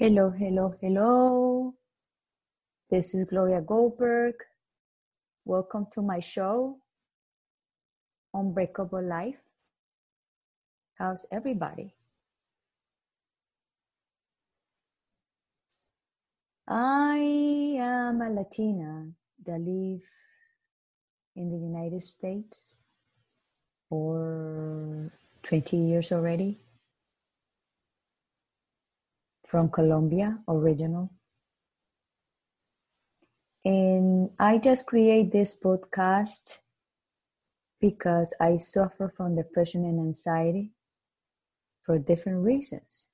Hello, hello, hello. This is Gloria Goldberg. Welcome to my show, Unbreakable Life. How's everybody? I am a Latina that live in the United States for 20 years already from Colombia, original. And I just create this podcast because I suffer from depression and anxiety for different reasons.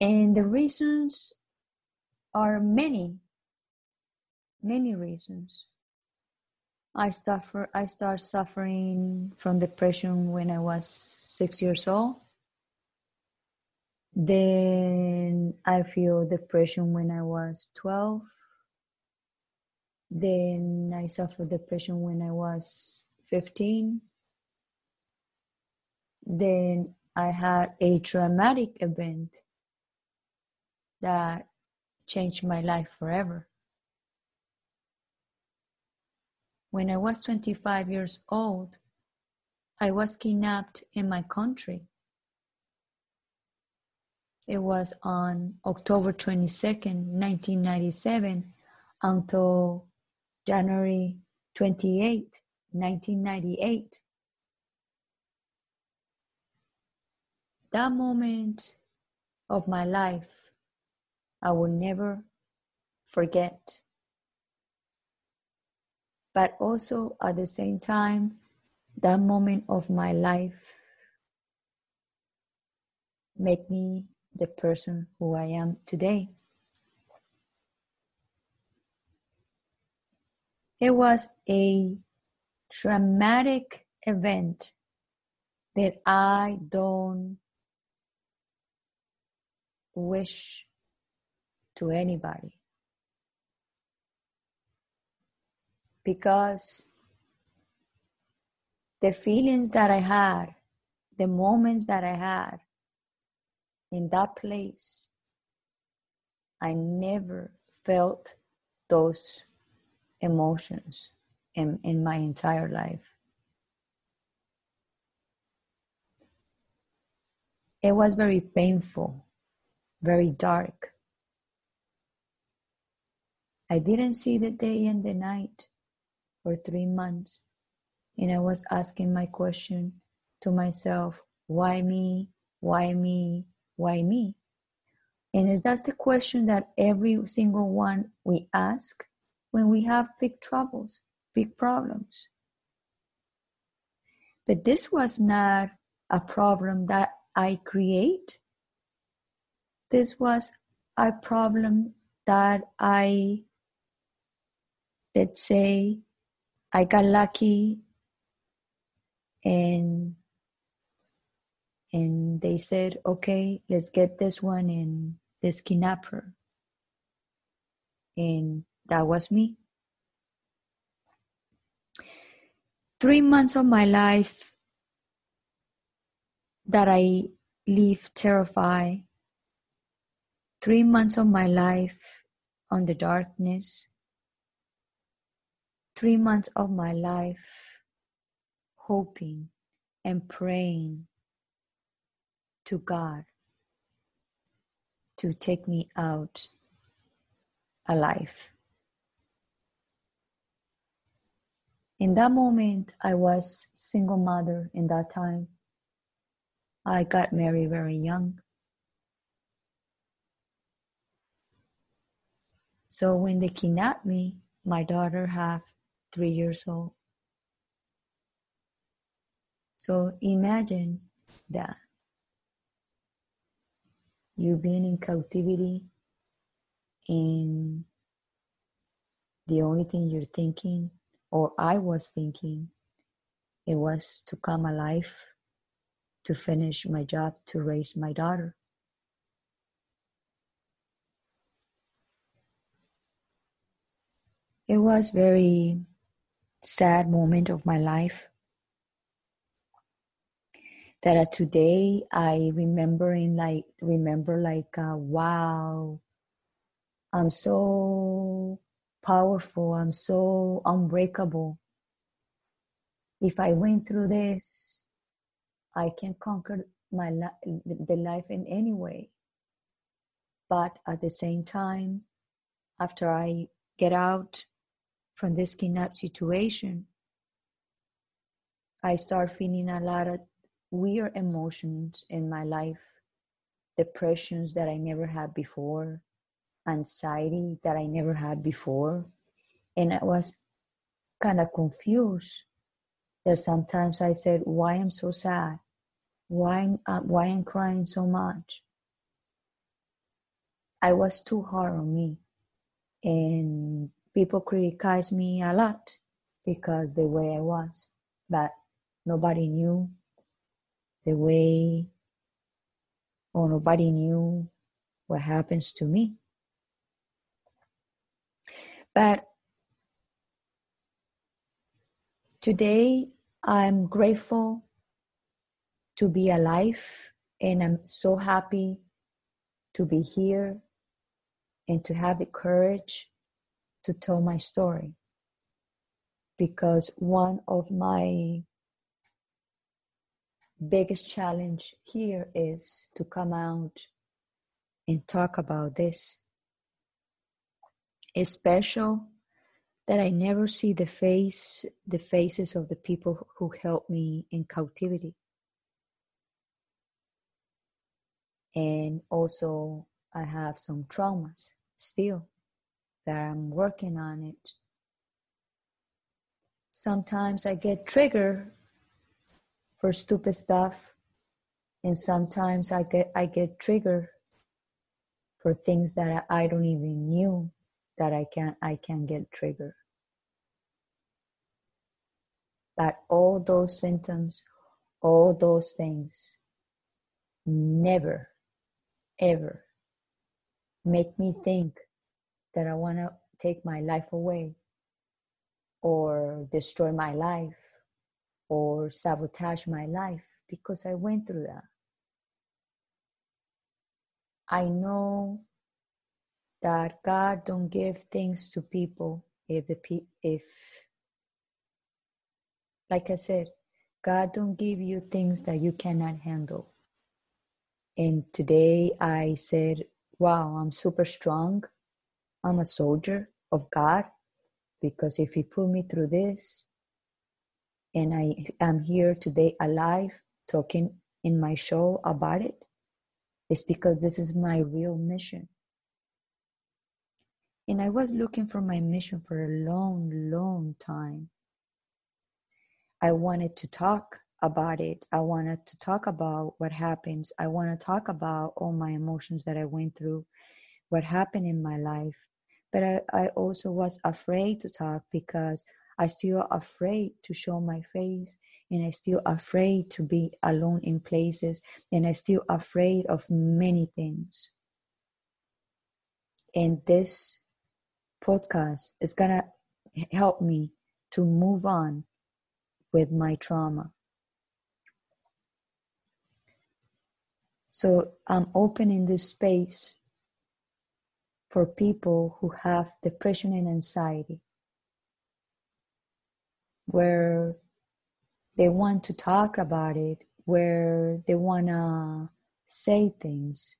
And the reasons are many, many reasons. I suffer I start suffering from depression when I was six years old. Then I feel depression when I was 12. Then I suffered depression when I was 15. Then I had a traumatic event that changed my life forever. When I was 25 years old, I was kidnapped in my country it was on October 22nd, 1997 until January 28, 1998. That moment of my life, I will never forget. But also at the same time, that moment of my life made me the person who I am today. It was a dramatic event that I don't wish to anybody. Because the feelings that I had, the moments that I had, in that place, I never felt those emotions in, in my entire life. It was very painful, very dark. I didn't see the day and the night for three months, and I was asking my question to myself why me? Why me? Why me? And is that's the question that every single one we ask when we have big troubles, big problems. But this was not a problem that I create. This was a problem that I, let's say, I got lucky and and they said, okay, let's get this one and let's kidnap her. And that was me. Three months of my life that I live terrified. Three months of my life on the darkness. Three months of my life hoping and praying to God to take me out alive. In that moment, I was single mother in that time. I got married very young. So when they kidnapped me, my daughter had three years old. So imagine that you being in captivity and the only thing you're thinking or i was thinking it was to come alive to finish my job to raise my daughter. It was very sad moment of my life that today I remembering like remember like uh, wow I'm so powerful I'm so unbreakable. If I went through this I can conquer my li- the life in any way. But at the same time after I get out from this kidnap situation I start feeling a lot of weird emotions in my life depressions that I never had before, anxiety that I never had before. And I was kind of confused. There sometimes I said, "Why I'm so sad? Why uh, why I'm crying so much?" I was too hard on me, and people criticized me a lot because the way I was, but nobody knew the way or nobody knew what happens to me. But today I'm grateful to be alive and I'm so happy to be here and to have the courage to tell my story. Because one of my biggest challenge here is to come out and talk about this. It's special that I never see the face the faces of the people who helped me in captivity. And also I have some traumas still that I'm working on it. Sometimes I get triggered for stupid stuff. And sometimes i get i get triggered for things that i don't even knew that i can i can get triggered. But all those symptoms all those things never ever make me think that i want to take my life away or destroy my life or sabotage my life because I went through that. I know that God don't give things to people if the if like I said, God don't give you things that you cannot handle. And today I said, wow, I'm super strong. I'm a soldier of God because if he put me through this, and I am here today alive talking in my show about it. is because this is my real mission. And I was looking for my mission for a long, long time. I wanted to talk about it. I wanted to talk about what happens. I want to talk about all my emotions that I went through, what happened in my life. But I, I also was afraid to talk because I still afraid to show my face and I still afraid to be alone in places and I still afraid of many things. And this podcast is gonna help me to move on with my trauma. So I'm opening this space for people who have depression and anxiety where they want to talk about it, where they want to say things,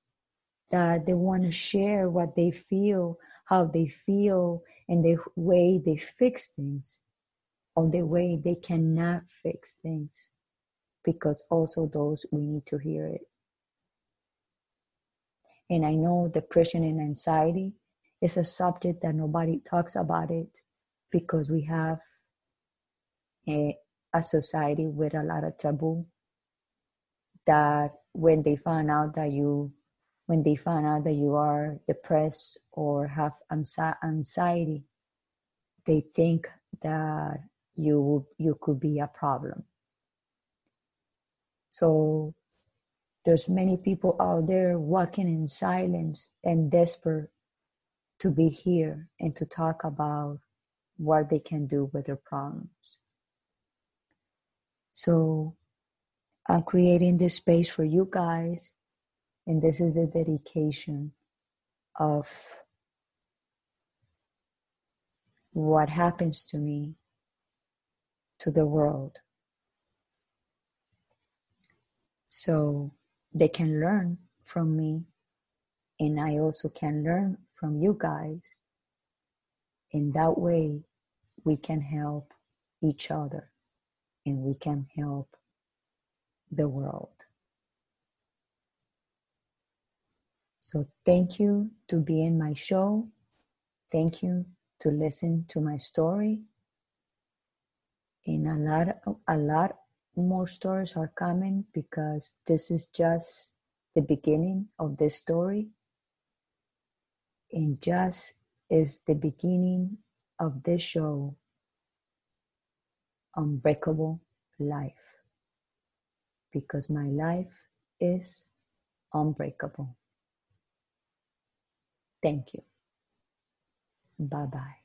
that they want to share what they feel, how they feel, and the way they fix things, or the way they cannot fix things, because also those we need to hear it. And I know depression and anxiety is a subject that nobody talks about it because we have a, a society with a lot of taboo that when they find out that you when they find out that you are depressed or have anxiety they think that you you could be a problem. So there's many people out there walking in silence and desperate to be here and to talk about what they can do with their problems so I'm creating this space for you guys, and this is the dedication of what happens to me to the world. So they can learn from me, and I also can learn from you guys. In that way, we can help each other and we can help the world. So, thank you to be in my show. Thank you to listen to my story. And a lot, a lot more stories are coming because this is just the beginning of this story. And just is the beginning of this show, Unbreakable Life. Because my life is unbreakable. Thank you. Bye bye.